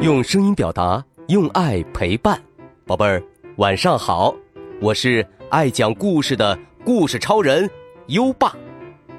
用声音表达，用爱陪伴，宝贝儿，晚上好！我是爱讲故事的故事超人优爸，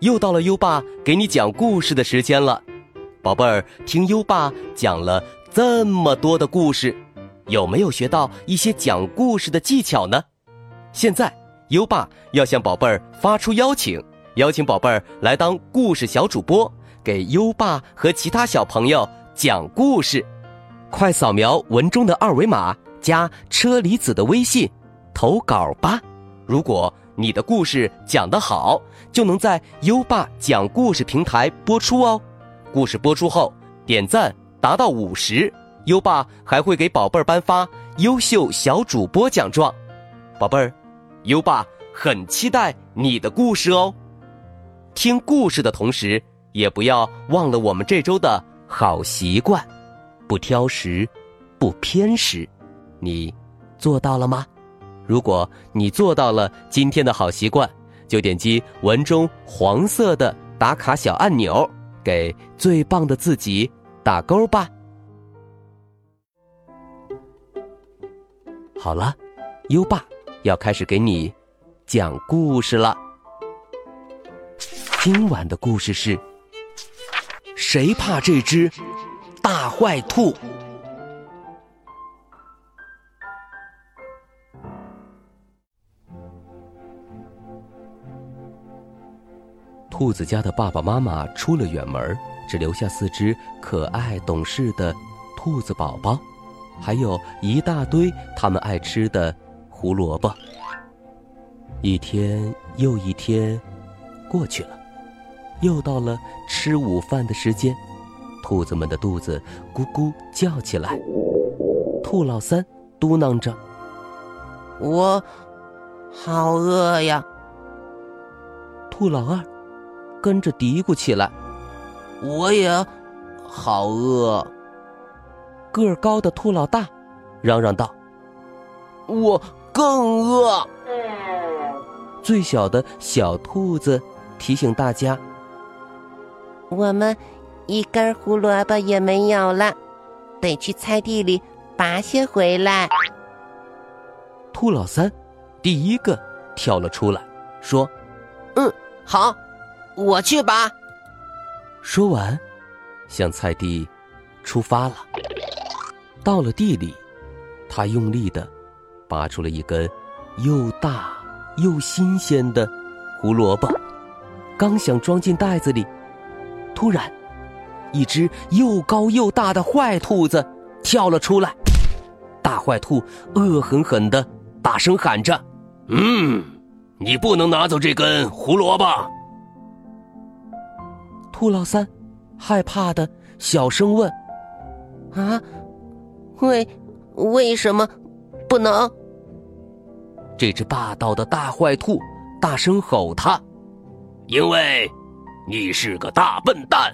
又到了优爸给你讲故事的时间了。宝贝儿，听优爸讲了这么多的故事，有没有学到一些讲故事的技巧呢？现在，优爸要向宝贝儿发出邀请，邀请宝贝儿来当故事小主播，给优爸和其他小朋友讲故事。快扫描文中的二维码，加车厘子的微信，投稿吧！如果你的故事讲得好，就能在优爸讲故事平台播出哦。故事播出后，点赞达到五十，优爸还会给宝贝儿颁发优秀小主播奖状。宝贝儿，优爸很期待你的故事哦。听故事的同时，也不要忘了我们这周的好习惯。不挑食，不偏食，你做到了吗？如果你做到了今天的好习惯，就点击文中黄色的打卡小按钮，给最棒的自己打勾吧。好了，优爸要开始给你讲故事了。今晚的故事是：谁怕这只？大坏兔。兔子家的爸爸妈妈出了远门，只留下四只可爱懂事的兔子宝宝，还有一大堆他们爱吃的胡萝卜。一天又一天过去了，又到了吃午饭的时间。兔子们的肚子咕咕叫起来，兔老三嘟囔着：“我好饿呀。”兔老二跟着嘀咕起来：“我也好饿。”个儿高的兔老大嚷嚷道：“我更饿。”最小的小兔子提醒大家：“我们。”一根胡萝卜也没有了，得去菜地里拔些回来。兔老三第一个跳了出来，说：“嗯，好，我去拔。”说完，向菜地出发了。到了地里，他用力的拔出了一根又大又新鲜的胡萝卜，刚想装进袋子里，突然。一只又高又大的坏兔子跳了出来，大坏兔恶狠狠的大声喊着：“嗯，你不能拿走这根胡萝卜。”兔老三害怕的小声问：“啊，为为什么不能？”这只霸道的大坏兔大声吼他：“因为，你是个大笨蛋。”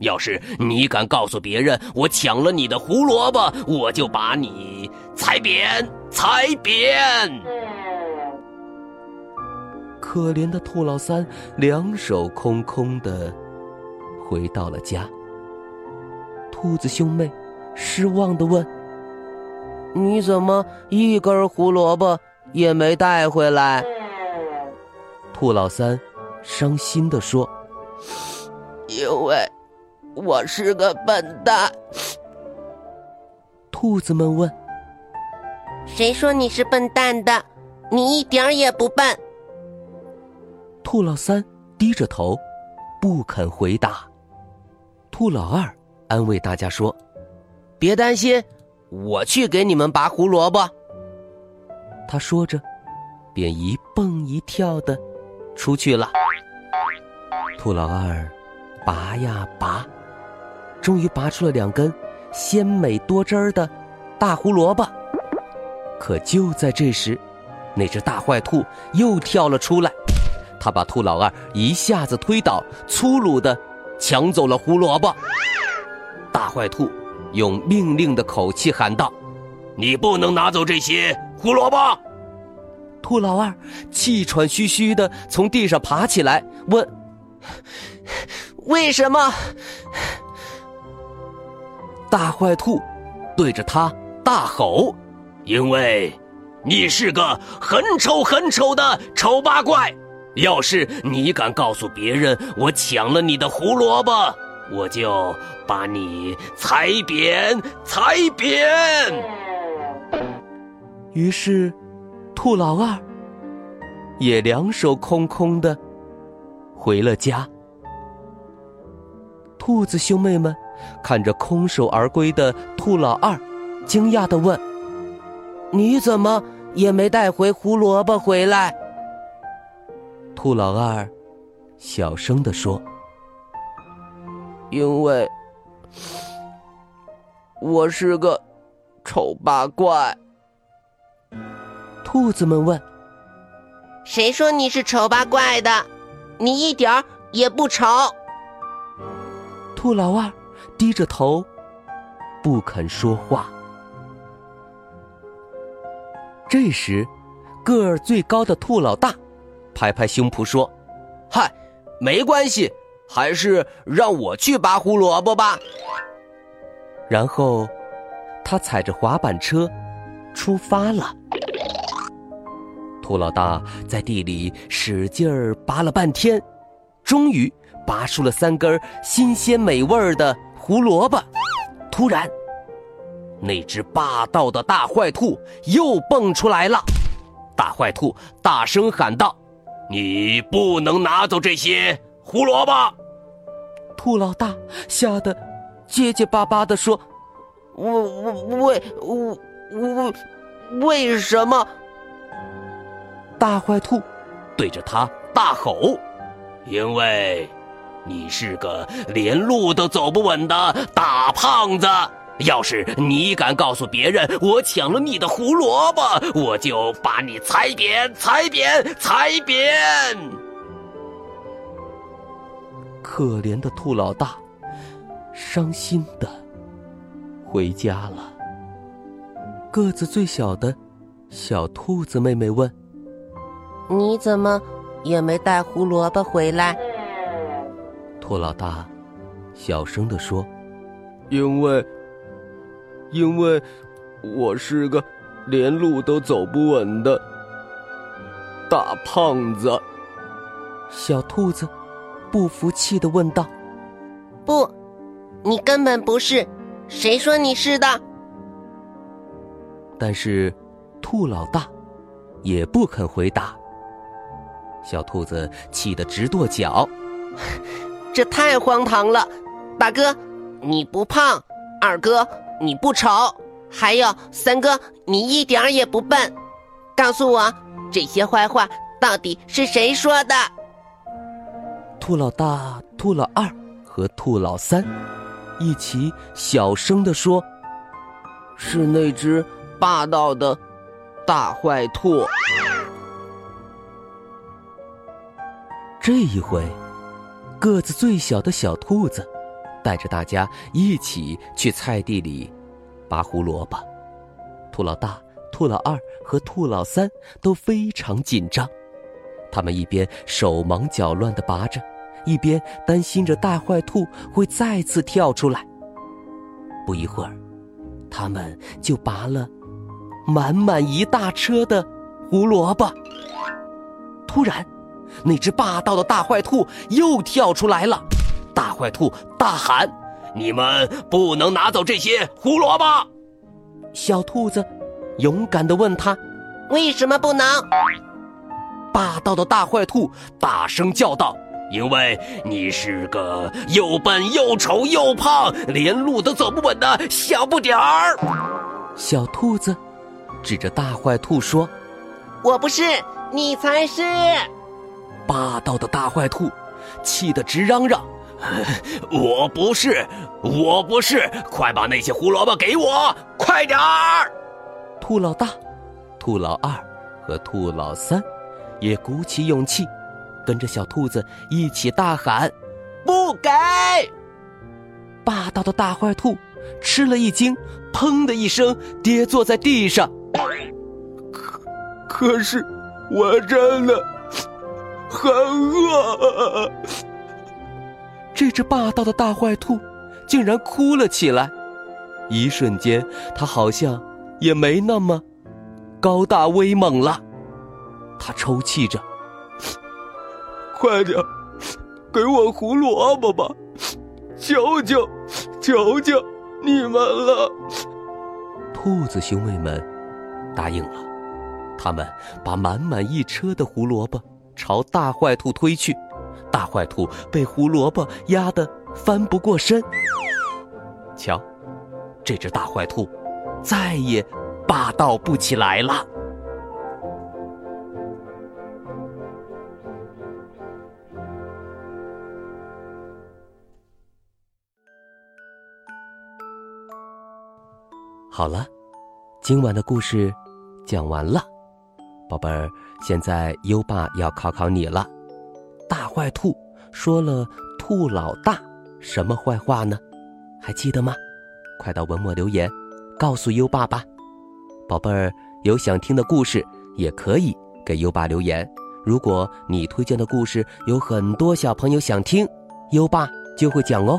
要是你敢告诉别人我抢了你的胡萝卜，我就把你踩扁！踩扁！可怜的兔老三两手空空的回到了家。兔子兄妹失望的问：“你怎么一根胡萝卜也没带回来？”兔老三伤心的说：“因为……”我是个笨蛋。兔子们问：“谁说你是笨蛋的？你一点也不笨。”兔老三低着头，不肯回答。兔老二安慰大家说：“别担心，我去给你们拔胡萝卜。”他说着，便一蹦一跳的出去了。兔老二拔呀拔。终于拔出了两根鲜美多汁儿的大胡萝卜，可就在这时，那只大坏兔又跳了出来，它把兔老二一下子推倒，粗鲁的抢走了胡萝卜。大坏兔用命令的口气喊道：“你不能拿走这些胡萝卜！”兔老二气喘吁吁的从地上爬起来，问：“为什么？”大坏兔对着他大吼：“因为你是个很丑很丑的丑八怪！要是你敢告诉别人我抢了你的胡萝卜，我就把你踩扁踩扁！”于是，兔老二也两手空空的回了家。兔子兄妹们看着空手而归的兔老二，惊讶的问：“你怎么也没带回胡萝卜回来？”兔老二小声的说：“因为我是个丑八怪。”兔子们问：“谁说你是丑八怪的？你一点儿也不丑。”兔老二低着头，不肯说话。这时，个儿最高的兔老大拍拍胸脯说：“嗨，没关系，还是让我去拔胡萝卜吧。”然后，他踩着滑板车出发了。兔老大在地里使劲儿拔了半天，终于拔出了三根新鲜美味的胡萝卜。突然，那只霸道的大坏兔又蹦出来了。大坏兔大声喊道：“你不能拿走这些胡萝卜！”兔老大吓得结结巴巴的说：“我我为我我为什么？”大坏兔对着他大吼：“因为你是个连路都走不稳的大胖子！要是你敢告诉别人我抢了你的胡萝卜，我就把你踩扁、踩扁、踩扁！”可怜的兔老大伤心的回家了。个子最小的小兔子妹妹问。你怎么也没带胡萝卜回来？兔老大小声的说：“因为，因为我是个连路都走不稳的大胖子。”小兔子不服气的问道：“不，你根本不是，谁说你是的？”但是，兔老大也不肯回答。小兔子气得直跺脚，这太荒唐了！大哥，你不胖；二哥，你不丑；还有三哥，你一点也不笨。告诉我，这些坏话到底是谁说的？兔老大、兔老二和兔老三一起小声的说：“是那只霸道的大坏兔。”这一回，个子最小的小兔子带着大家一起去菜地里拔胡萝卜。兔老大、兔老二和兔老三都非常紧张，他们一边手忙脚乱地拔着，一边担心着大坏兔会再次跳出来。不一会儿，他们就拔了满满一大车的胡萝卜。突然，那只霸道的大坏兔又跳出来了，大坏兔大喊：“你们不能拿走这些胡萝卜！”小兔子勇敢地问他：“为什么不能？”霸道的大坏兔大声叫道：“因为你是个又笨又丑又胖，连路都走不稳的小不点儿。”小兔子指着大坏兔说：“我不是，你才是！”霸道的大坏兔气得直嚷嚷：“我不是，我不是！快把那些胡萝卜给我，快点儿！”兔老大、兔老二和兔老三也鼓起勇气，跟着小兔子一起大喊：“不给！”霸道的大坏兔吃了一惊，砰的一声跌坐在地上。可可是，我真的。很饿，这只霸道的大坏兔竟然哭了起来。一瞬间，它好像也没那么高大威猛了。它抽泣着：“快点，给我胡萝卜吧！求求，求求你们了！”兔子兄妹们答应了，他们把满满一车的胡萝卜朝大坏兔推去，大坏兔被胡萝卜压得翻不过身。瞧，这只大坏兔再也霸道不起来了。好了，今晚的故事讲完了，宝贝儿，现在优爸要考考你了。大坏兔说了兔老大什么坏话呢？还记得吗？快到文末留言，告诉优爸吧。宝贝儿，有想听的故事也可以给优爸留言。如果你推荐的故事有很多小朋友想听，优爸就会讲哦。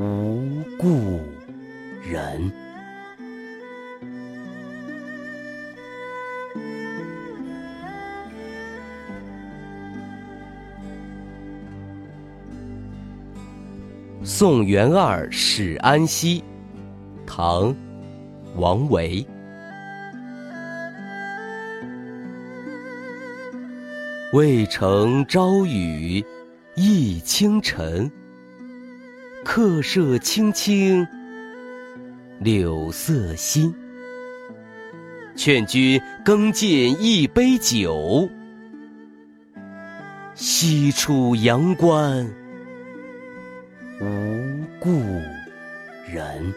无。故人，送元二使安西，唐，王维。渭城朝雨浥轻尘。客舍青青柳色新，劝君更尽一杯酒，西出阳关无故人。